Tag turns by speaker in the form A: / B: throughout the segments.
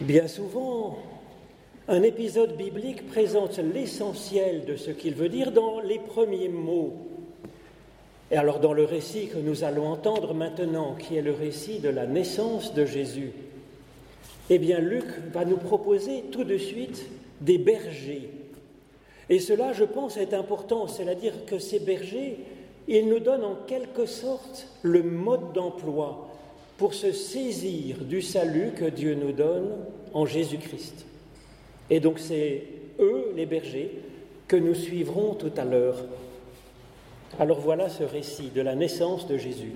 A: Bien souvent, un épisode biblique présente l'essentiel de ce qu'il veut dire dans les premiers mots. Et alors dans le récit que nous allons entendre maintenant, qui est le récit de la naissance de Jésus, eh bien Luc va nous proposer tout de suite des bergers. Et cela, je pense, est important, c'est-à-dire que ces bergers, ils nous donnent en quelque sorte le mode d'emploi pour se saisir du salut que Dieu nous donne en Jésus-Christ. Et donc c'est eux, les bergers, que nous suivrons tout à l'heure. Alors voilà ce récit de la naissance de Jésus.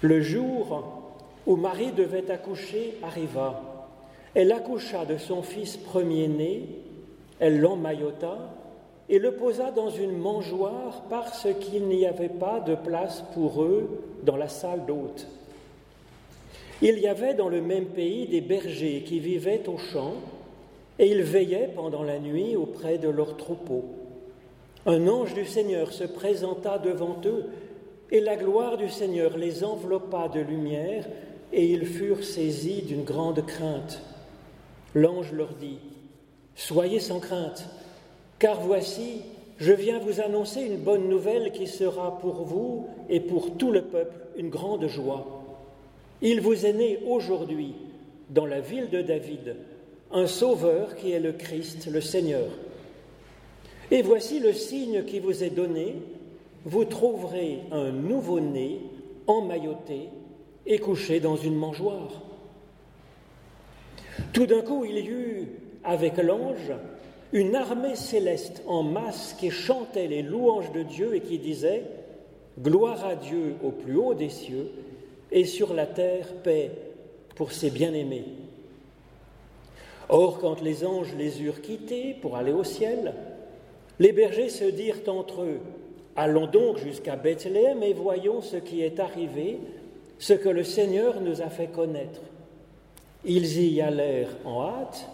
A: Le jour où Marie devait accoucher arriva. Elle accoucha de son fils premier-né, elle l'emmaillota et le posa dans une mangeoire parce qu'il n'y avait pas de place pour eux dans la salle d'hôte. Il y avait dans le même pays des bergers qui vivaient au champ et ils veillaient pendant la nuit auprès de leurs troupeaux. Un ange du Seigneur se présenta devant eux, et la gloire du Seigneur les enveloppa de lumière, et ils furent saisis d'une grande crainte. L'ange leur dit, Soyez sans crainte, car voici, je viens vous annoncer une bonne nouvelle qui sera pour vous et pour tout le peuple une grande joie. Il vous est né aujourd'hui, dans la ville de David, un sauveur qui est le Christ, le Seigneur. Et voici le signe qui vous est donné, vous trouverez un nouveau-né emmailloté et couché dans une mangeoire. Tout d'un coup, il y eut, avec l'ange, une armée céleste en masse qui chantait les louanges de Dieu et qui disait Gloire à Dieu au plus haut des cieux et sur la terre paix pour ses bien-aimés. Or, quand les anges les eurent quittés pour aller au ciel, les bergers se dirent entre eux, Allons donc jusqu'à Bethléem et voyons ce qui est arrivé, ce que le Seigneur nous a fait connaître. Ils y allèrent en hâte,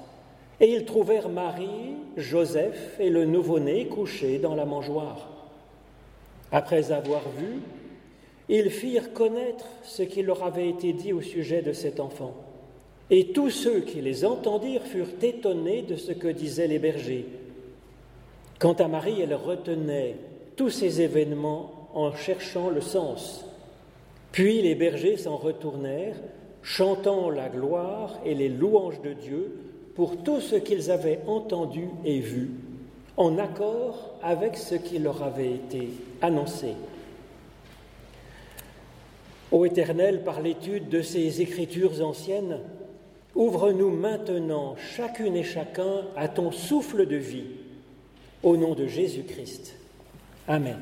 A: et ils trouvèrent Marie, Joseph et le nouveau-né couchés dans la mangeoire. Après avoir vu, ils firent connaître ce qui leur avait été dit au sujet de cet enfant. Et tous ceux qui les entendirent furent étonnés de ce que disaient les bergers. Quant à Marie, elle retenait tous ces événements en cherchant le sens. Puis les bergers s'en retournèrent, chantant la gloire et les louanges de Dieu pour tout ce qu'ils avaient entendu et vu, en accord avec ce qui leur avait été annoncé. Ô Éternel, par l'étude de ces écritures anciennes, Ouvre-nous maintenant, chacune et chacun, à ton souffle de vie, au nom de Jésus-Christ. Amen.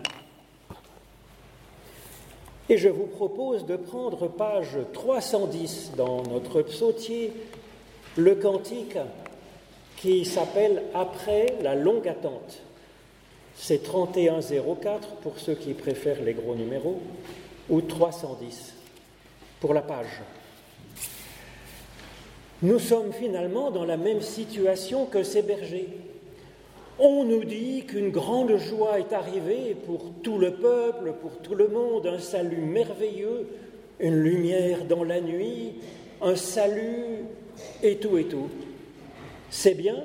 A: Et je vous propose de prendre page 310 dans notre psautier, le cantique qui s'appelle Après la longue attente. C'est 3104 pour ceux qui préfèrent les gros numéros, ou 310 pour la page. Nous sommes finalement dans la même situation que ces bergers. On nous dit qu'une grande joie est arrivée pour tout le peuple, pour tout le monde, un salut merveilleux, une lumière dans la nuit, un salut et tout et tout. C'est bien,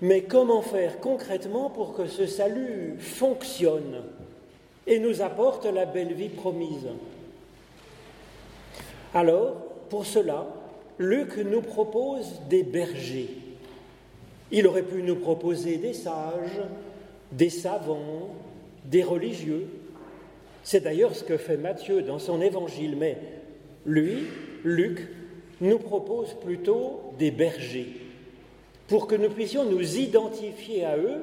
A: mais comment faire concrètement pour que ce salut fonctionne et nous apporte la belle vie promise? Alors, pour cela, Luc nous propose des bergers. Il aurait pu nous proposer des sages, des savants, des religieux. C'est d'ailleurs ce que fait Matthieu dans son évangile, mais lui, Luc, nous propose plutôt des bergers, pour que nous puissions nous identifier à eux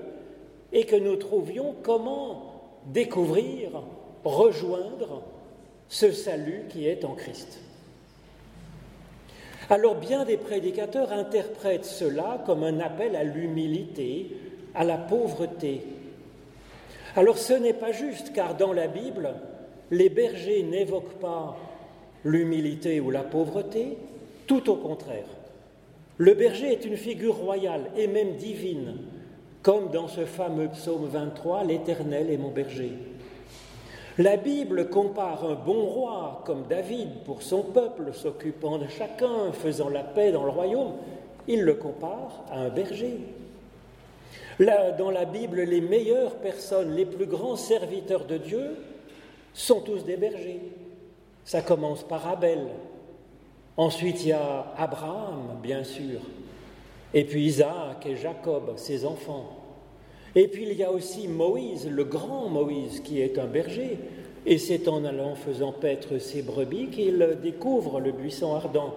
A: et que nous trouvions comment découvrir, rejoindre ce salut qui est en Christ. Alors bien des prédicateurs interprètent cela comme un appel à l'humilité, à la pauvreté. Alors ce n'est pas juste, car dans la Bible, les bergers n'évoquent pas l'humilité ou la pauvreté, tout au contraire. Le berger est une figure royale et même divine, comme dans ce fameux psaume 23, L'Éternel est mon berger. La Bible compare un bon roi comme David pour son peuple, s'occupant de chacun, faisant la paix dans le royaume. Il le compare à un berger. Là, dans la Bible, les meilleures personnes, les plus grands serviteurs de Dieu sont tous des bergers. Ça commence par Abel. Ensuite, il y a Abraham, bien sûr. Et puis Isaac et Jacob, ses enfants. Et puis il y a aussi Moïse, le grand Moïse, qui est un berger. Et c'est en allant faisant paître ses brebis qu'il découvre le buisson ardent.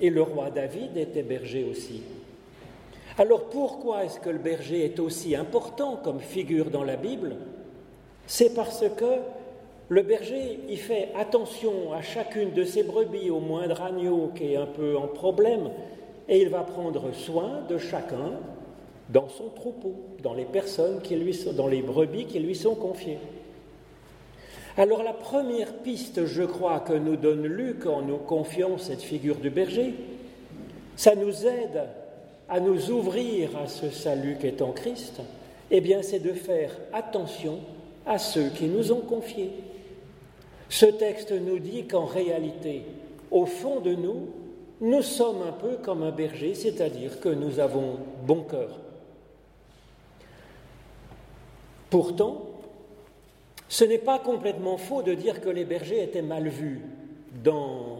A: Et le roi David était berger aussi. Alors pourquoi est-ce que le berger est aussi important comme figure dans la Bible? C'est parce que le berger, il fait attention à chacune de ses brebis, au moindre agneau qui est un peu en problème, et il va prendre soin de chacun dans son troupeau, dans les personnes qui lui sont, dans les brebis qui lui sont confiées. Alors la première piste, je crois, que nous donne Luc en nous confiant cette figure du berger, ça nous aide à nous ouvrir à ce salut qu'est en Christ, eh bien c'est de faire attention à ceux qui nous ont confiés. Ce texte nous dit qu'en réalité, au fond de nous, nous sommes un peu comme un berger, c'est-à-dire que nous avons bon cœur. Pourtant, ce n'est pas complètement faux de dire que les bergers étaient mal vus dans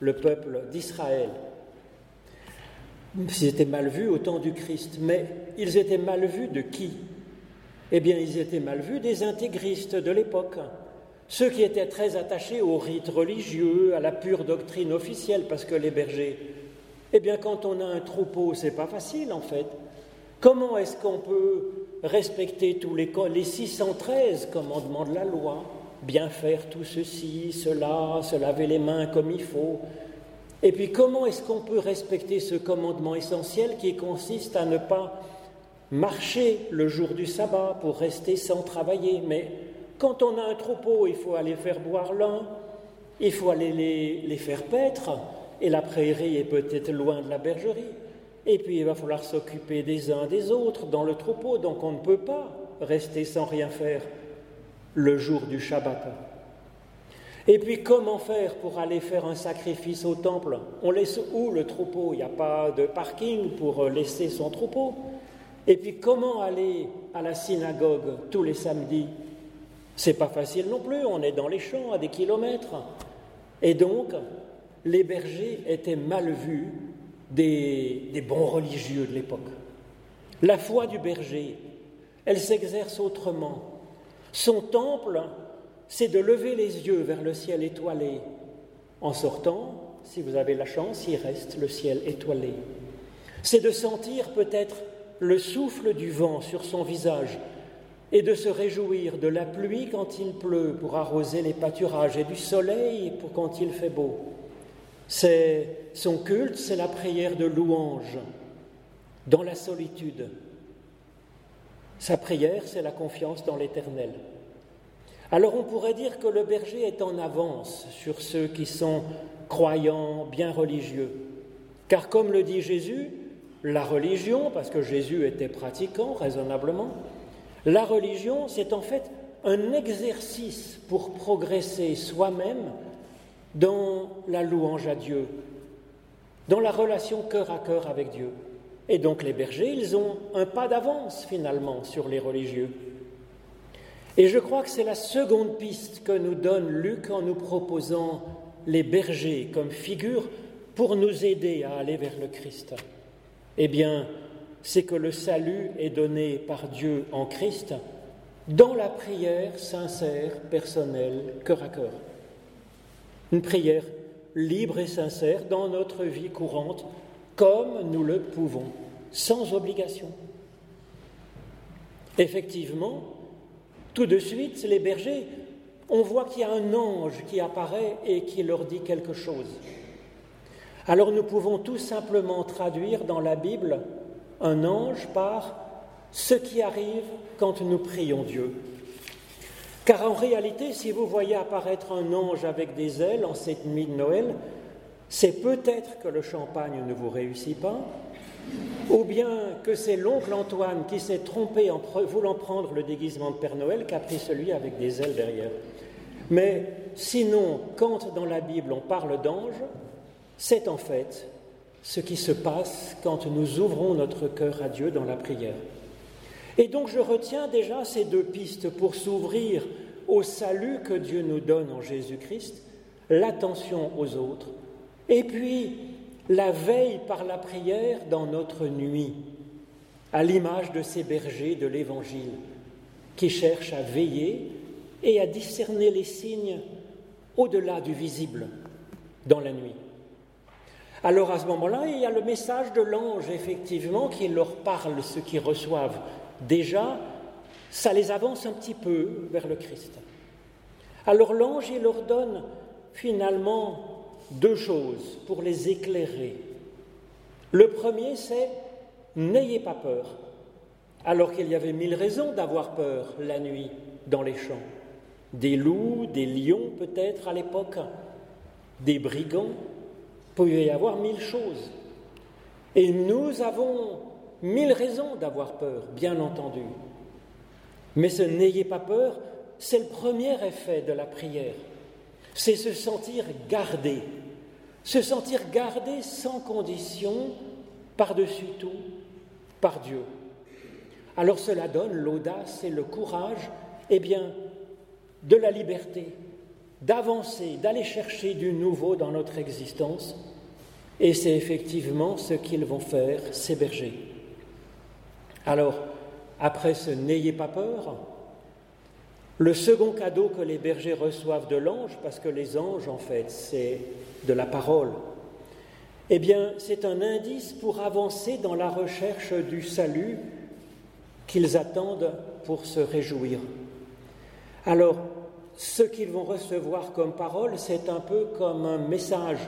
A: le peuple d'Israël. Ils étaient mal vus au temps du Christ, mais ils étaient mal vus de qui? Eh bien, ils étaient mal vus des intégristes de l'époque, ceux qui étaient très attachés aux rites religieux, à la pure doctrine officielle, parce que les bergers, eh bien, quand on a un troupeau, c'est pas facile en fait. Comment est-ce qu'on peut respecter tous les, les 613 commandements de la loi, bien faire tout ceci, cela, se laver les mains comme il faut. Et puis comment est-ce qu'on peut respecter ce commandement essentiel qui consiste à ne pas marcher le jour du sabbat pour rester sans travailler, mais quand on a un troupeau, il faut aller faire boire l'un, il faut aller les, faire paître, et la prairie est peut-être loin de la bergerie. Et puis il va falloir s'occuper des uns des autres dans le troupeau, donc on ne peut pas rester sans rien faire le jour du Shabbat. Et puis comment faire pour aller faire un sacrifice au temple? On laisse où le troupeau? Il n'y a pas de parking pour laisser son troupeau. Et puis comment aller à la synagogue tous les samedis? C'est pas facile non plus, on est dans les champs à des kilomètres. Et donc, les bergers étaient mal vus des, des bons religieux de l'époque. La foi du berger, elle s'exerce autrement. Son temple, c'est de lever les yeux vers le ciel étoilé. En sortant, si vous avez la chance, il reste le ciel étoilé. C'est de sentir peut-être le souffle du vent sur son visage, et de se réjouir de la pluie quand il pleut pour arroser les pâturages et du soleil quand il fait beau. C'est son culte, c'est la prière de louange dans la solitude. Sa prière, c'est la confiance dans l'Éternel. Alors on pourrait dire que le berger est en avance sur ceux qui sont croyants, bien religieux. Car comme le dit Jésus, la religion, parce que Jésus était pratiquant raisonnablement, la religion, c'est en fait un exercice pour progresser soi-même dans la louange à Dieu, dans la relation cœur à cœur avec Dieu. Et donc les bergers, ils ont un pas d'avance finalement sur les religieux. Et je crois que c'est la seconde piste que nous donne Luc en nous proposant les bergers comme figure pour nous aider à aller vers le Christ. Eh bien, c'est que le salut est donné par Dieu en Christ dans la prière sincère, personnelle, cœur à cœur. Une prière libre et sincère dans notre vie courante, comme nous le pouvons, sans obligation. Effectivement, tout de suite, les bergers, on voit qu'il y a un ange qui apparaît et qui leur dit quelque chose. Alors nous pouvons tout simplement traduire dans la Bible un ange par ce qui arrive quand nous prions Dieu. Car en réalité, si vous voyez apparaître un ange avec des ailes en cette nuit de Noël, c'est peut-être que le champagne ne vous réussit pas, ou bien que c'est l'oncle Antoine qui s'est trompé en voulant prendre le déguisement de Père Noël qui a pris celui avec des ailes derrière. Mais sinon, quand dans la Bible on parle d'ange, c'est en fait ce qui se passe quand nous ouvrons notre cœur à Dieu dans la prière. Et donc je retiens déjà ces deux pistes pour s'ouvrir au salut que Dieu nous donne en Jésus-Christ, l'attention aux autres, et puis la veille par la prière dans notre nuit, à l'image de ces bergers de l'Évangile qui cherchent à veiller et à discerner les signes au-delà du visible dans la nuit. Alors à ce moment-là, il y a le message de l'ange, effectivement, qui leur parle ce qu'ils reçoivent. Déjà, ça les avance un petit peu vers le Christ. Alors l'ange, il leur donne finalement deux choses pour les éclairer. Le premier, c'est n'ayez pas peur, alors qu'il y avait mille raisons d'avoir peur la nuit dans les champs. Des loups, des lions peut-être à l'époque, des brigands, pouvait y avoir mille choses. Et nous avons mille raisons d'avoir peur, bien entendu. Mais ce n'ayez pas peur, c'est le premier effet de la prière. C'est se sentir gardé, se sentir gardé sans condition, par-dessus tout, par Dieu. Alors cela donne l'audace et le courage, eh bien, de la liberté, d'avancer, d'aller chercher du nouveau dans notre existence. Et c'est effectivement ce qu'ils vont faire, ces bergers. Alors, après ce N'ayez pas peur, le second cadeau que les bergers reçoivent de l'ange, parce que les anges, en fait, c'est de la parole, eh bien, c'est un indice pour avancer dans la recherche du salut qu'ils attendent pour se réjouir. Alors, ce qu'ils vont recevoir comme parole, c'est un peu comme un message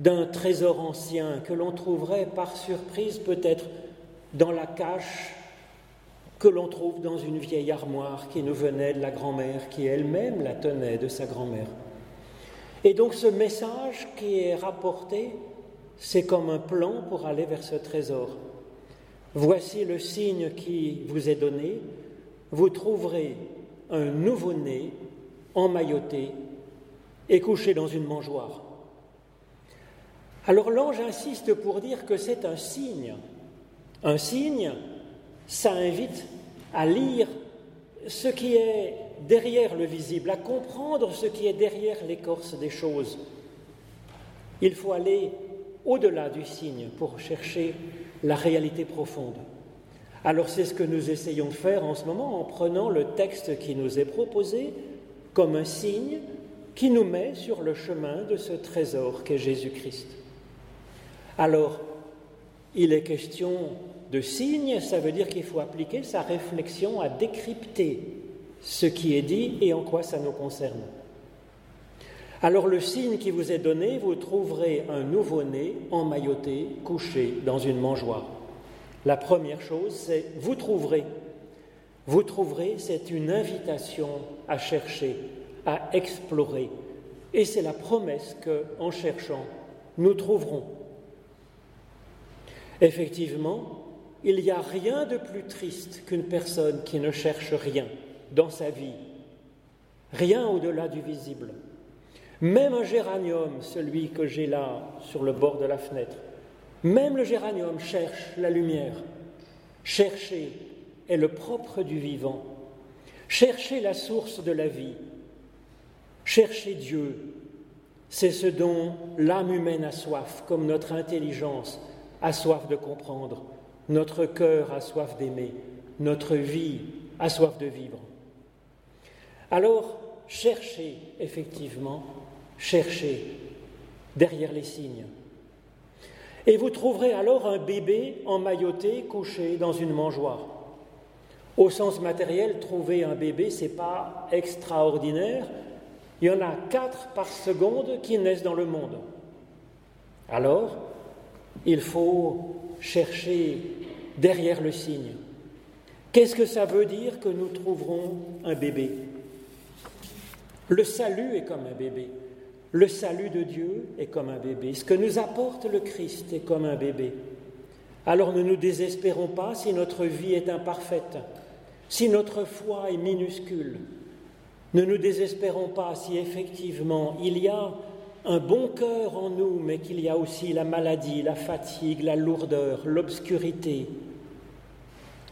A: d'un trésor ancien que l'on trouverait par surprise peut-être dans la cache que l'on trouve dans une vieille armoire qui nous venait de la grand-mère, qui elle-même la tenait de sa grand-mère. Et donc ce message qui est rapporté, c'est comme un plan pour aller vers ce trésor. Voici le signe qui vous est donné, vous trouverez un nouveau-né emmailloté et couché dans une mangeoire. Alors l'ange insiste pour dire que c'est un signe. Un signe, ça invite à lire ce qui est derrière le visible, à comprendre ce qui est derrière l'écorce des choses. Il faut aller au-delà du signe pour chercher la réalité profonde. Alors c'est ce que nous essayons de faire en ce moment en prenant le texte qui nous est proposé comme un signe qui nous met sur le chemin de ce trésor qu'est Jésus-Christ. Alors, il est question de signe, ça veut dire qu'il faut appliquer sa réflexion à décrypter ce qui est dit et en quoi ça nous concerne. Alors le signe qui vous est donné, vous trouverez un nouveau-né emmailloté, couché dans une mangeoire. La première chose, c'est vous trouverez. Vous trouverez, c'est une invitation à chercher, à explorer. Et c'est la promesse que, en cherchant, nous trouverons. Effectivement, il n'y a rien de plus triste qu'une personne qui ne cherche rien dans sa vie, rien au-delà du visible. Même un géranium, celui que j'ai là sur le bord de la fenêtre, même le géranium cherche la lumière. Chercher est le propre du vivant. Chercher la source de la vie. Chercher Dieu, c'est ce dont l'âme humaine a soif, comme notre intelligence a soif de comprendre, notre cœur a soif d'aimer, notre vie a soif de vivre. Alors, cherchez effectivement, cherchez derrière les signes. Et vous trouverez alors un bébé emmailloté couché dans une mangeoire. Au sens matériel, trouver un bébé, ce n'est pas extraordinaire. Il y en a quatre par seconde qui naissent dans le monde. Alors, il faut chercher derrière le signe. Qu'est-ce que ça veut dire que nous trouverons un bébé? Le salut est comme un bébé. Le salut de Dieu est comme un bébé. Ce que nous apporte le Christ est comme un bébé. Alors ne nous désespérons pas si notre vie est imparfaite si notre foi est minuscule, Ne nous désespérons pas si effectivement il y a un bon cœur en nous, mais qu'il y a aussi la maladie, la fatigue, la lourdeur, l'obscurité.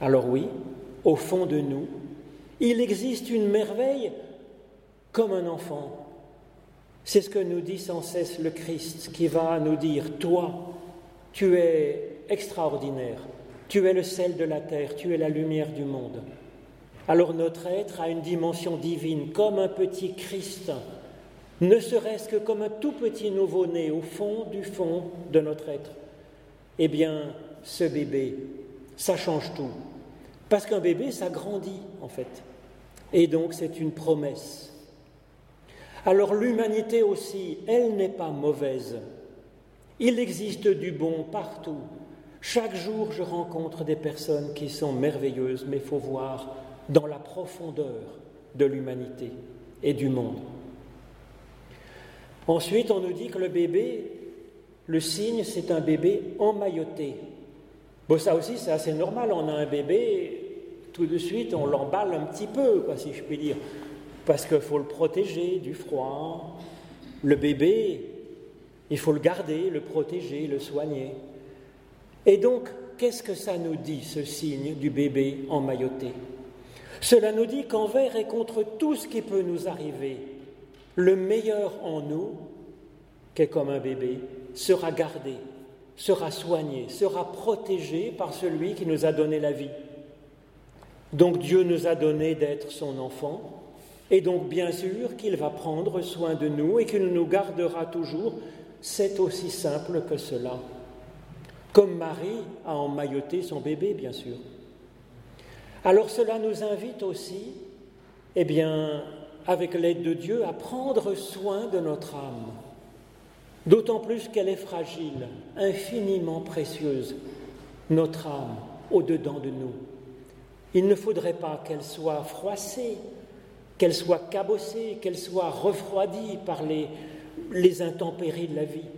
A: Alors oui, au fond de nous, il existe une merveille comme un enfant. C'est ce que nous dit sans cesse le Christ qui va nous dire, toi, tu es extraordinaire, tu es le sel de la terre, tu es la lumière du monde. Alors notre être a une dimension divine, comme un petit Christ, ne serait-ce que comme un tout petit nouveau-né au fond du fond de notre être. Eh bien, ce bébé, ça change tout. Parce qu'un bébé, ça grandit, en fait. Et donc, c'est une promesse. Alors, l'humanité aussi, elle n'est pas mauvaise. Il existe du bon partout. Chaque jour, je rencontre des personnes qui sont merveilleuses, mais il faut voir dans la profondeur de l'humanité et du monde. Ensuite, on nous dit que le bébé, le signe, c'est un bébé emmailloté. Bon, ça aussi, c'est assez normal. On a un bébé, tout de suite, on l'emballe un petit peu, si je puis dire, parce qu'il faut le protéger du froid. Le bébé, il faut le garder, le protéger, le soigner. Et donc, qu'est-ce que ça nous dit, ce signe du bébé emmailloté? Cela nous dit qu'envers et contre tout ce qui peut nous arriver, le meilleur en nous, qui est comme un bébé, sera gardé, sera soigné, sera protégé par celui qui nous a donné la vie. Donc Dieu nous a donné d'être son enfant, et donc bien sûr qu'il va prendre soin de nous et qu'il nous gardera toujours. C'est aussi simple que cela. Comme Marie a emmailloté son bébé, bien sûr. Alors cela nous invite aussi, eh bien, avec l'aide de Dieu, à prendre soin de notre âme, d'autant plus qu'elle est fragile, infiniment précieuse, notre âme, au-dedans de nous. Il ne faudrait pas qu'elle soit froissée, qu'elle soit cabossée, qu'elle soit refroidie par les, les intempéries de la vie.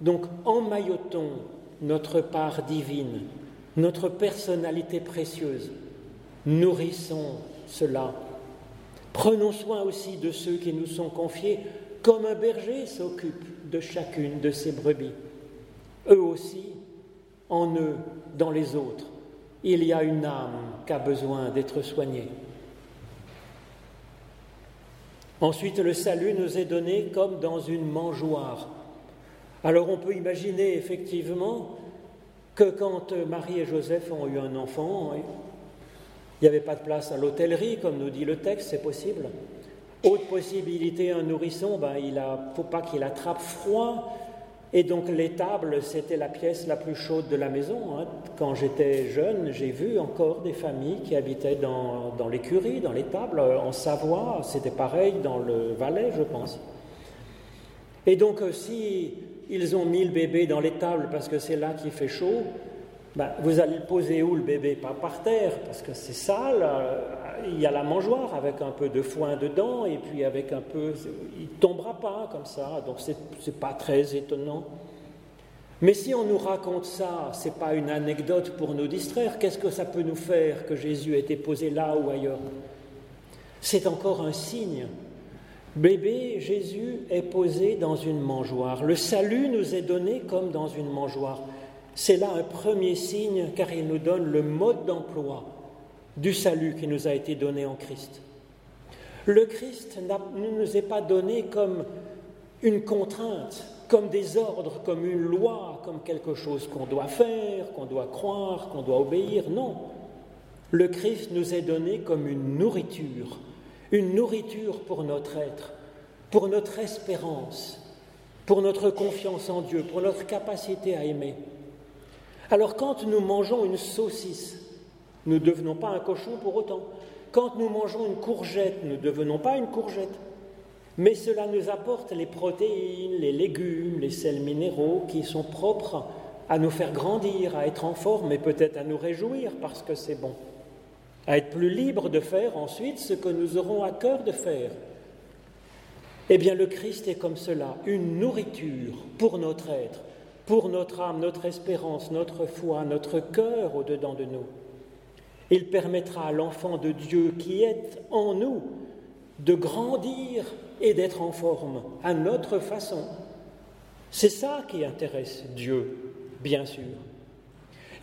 A: Donc emmaillotons notre part divine, notre personnalité précieuse, Nourrissons cela. Prenons soin aussi de ceux qui nous sont confiés, comme un berger s'occupe de chacune de ses brebis. Eux aussi, en eux, dans les autres, il y a une âme qui a besoin d'être soignée. Ensuite, le salut nous est donné comme dans une mangeoire. Alors on peut imaginer effectivement que quand Marie et Joseph ont eu un enfant, il n'y avait pas de place à l'hôtellerie, comme nous dit le texte, c'est possible. Autre possibilité, un nourrisson, ben, il ne faut pas qu'il attrape froid. Et donc l'étable, c'était la pièce la plus chaude de la maison. Hein. Quand j'étais jeune, j'ai vu encore des familles qui habitaient dans, l'écurie, dans l'étable, en Savoie. C'était pareil dans le Valais, je pense. Et donc, euh, si ils ont mis le bébé dans l'étable parce que c'est là qu'il fait chaud, ben, vous allez le poser où le bébé? Pas par terre, parce que c'est sale. Euh, il y a la mangeoire avec un peu de foin dedans, et puis avec un peu. Il ne tombera pas comme ça, donc ce n'est pas très étonnant. Mais si on nous raconte ça, ce n'est pas une anecdote pour nous distraire, qu'est-ce que ça peut nous faire que Jésus ait été posé là ou ailleurs? C'est encore un signe. Bébé, Jésus est posé dans une mangeoire. Le salut nous est donné comme dans une mangeoire. C'est là un premier signe car il nous donne le mode d'emploi du salut qui nous a été donné en Christ. Le Christ ne nous est pas donné comme une contrainte, comme des ordres, comme une loi, comme quelque chose qu'on doit faire, qu'on doit croire, qu'on doit obéir. Non. Le Christ nous est donné comme une nourriture, une nourriture pour notre être, pour notre espérance, pour notre confiance en Dieu, pour notre capacité à aimer. Alors quand nous mangeons une saucisse, nous ne devenons pas un cochon pour autant. Quand nous mangeons une courgette, nous ne devenons pas une courgette. Mais cela nous apporte les protéines, les légumes, les sels minéraux qui sont propres à nous faire grandir, à être en forme et peut-être à nous réjouir parce que c'est bon. À être plus libre de faire ensuite ce que nous aurons à cœur de faire. Eh bien, le Christ est comme cela, une nourriture pour notre être, pour notre âme, notre espérance, notre foi, notre cœur au-dedans de nous. Il permettra à l'enfant de Dieu qui est en nous de grandir et d'être en forme à notre façon. C'est ça qui intéresse Dieu, bien sûr.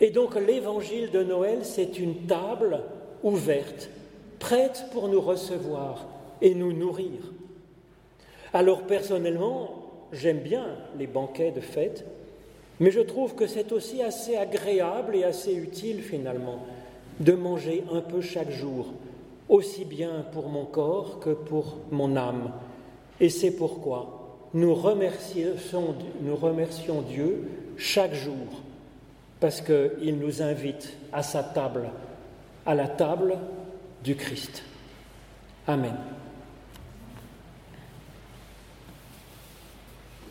A: Et donc l'évangile de Noël, c'est une table ouverte, prête pour nous recevoir et nous nourrir. Alors personnellement, j'aime bien les banquets de fête, mais je trouve que c'est aussi assez agréable et assez utile finalement de manger un peu chaque jour, aussi bien pour mon corps que pour mon âme. Et c'est pourquoi nous remercions, nous remercions Dieu chaque jour, parce qu'il nous invite à sa table, à la table du Christ. Amen.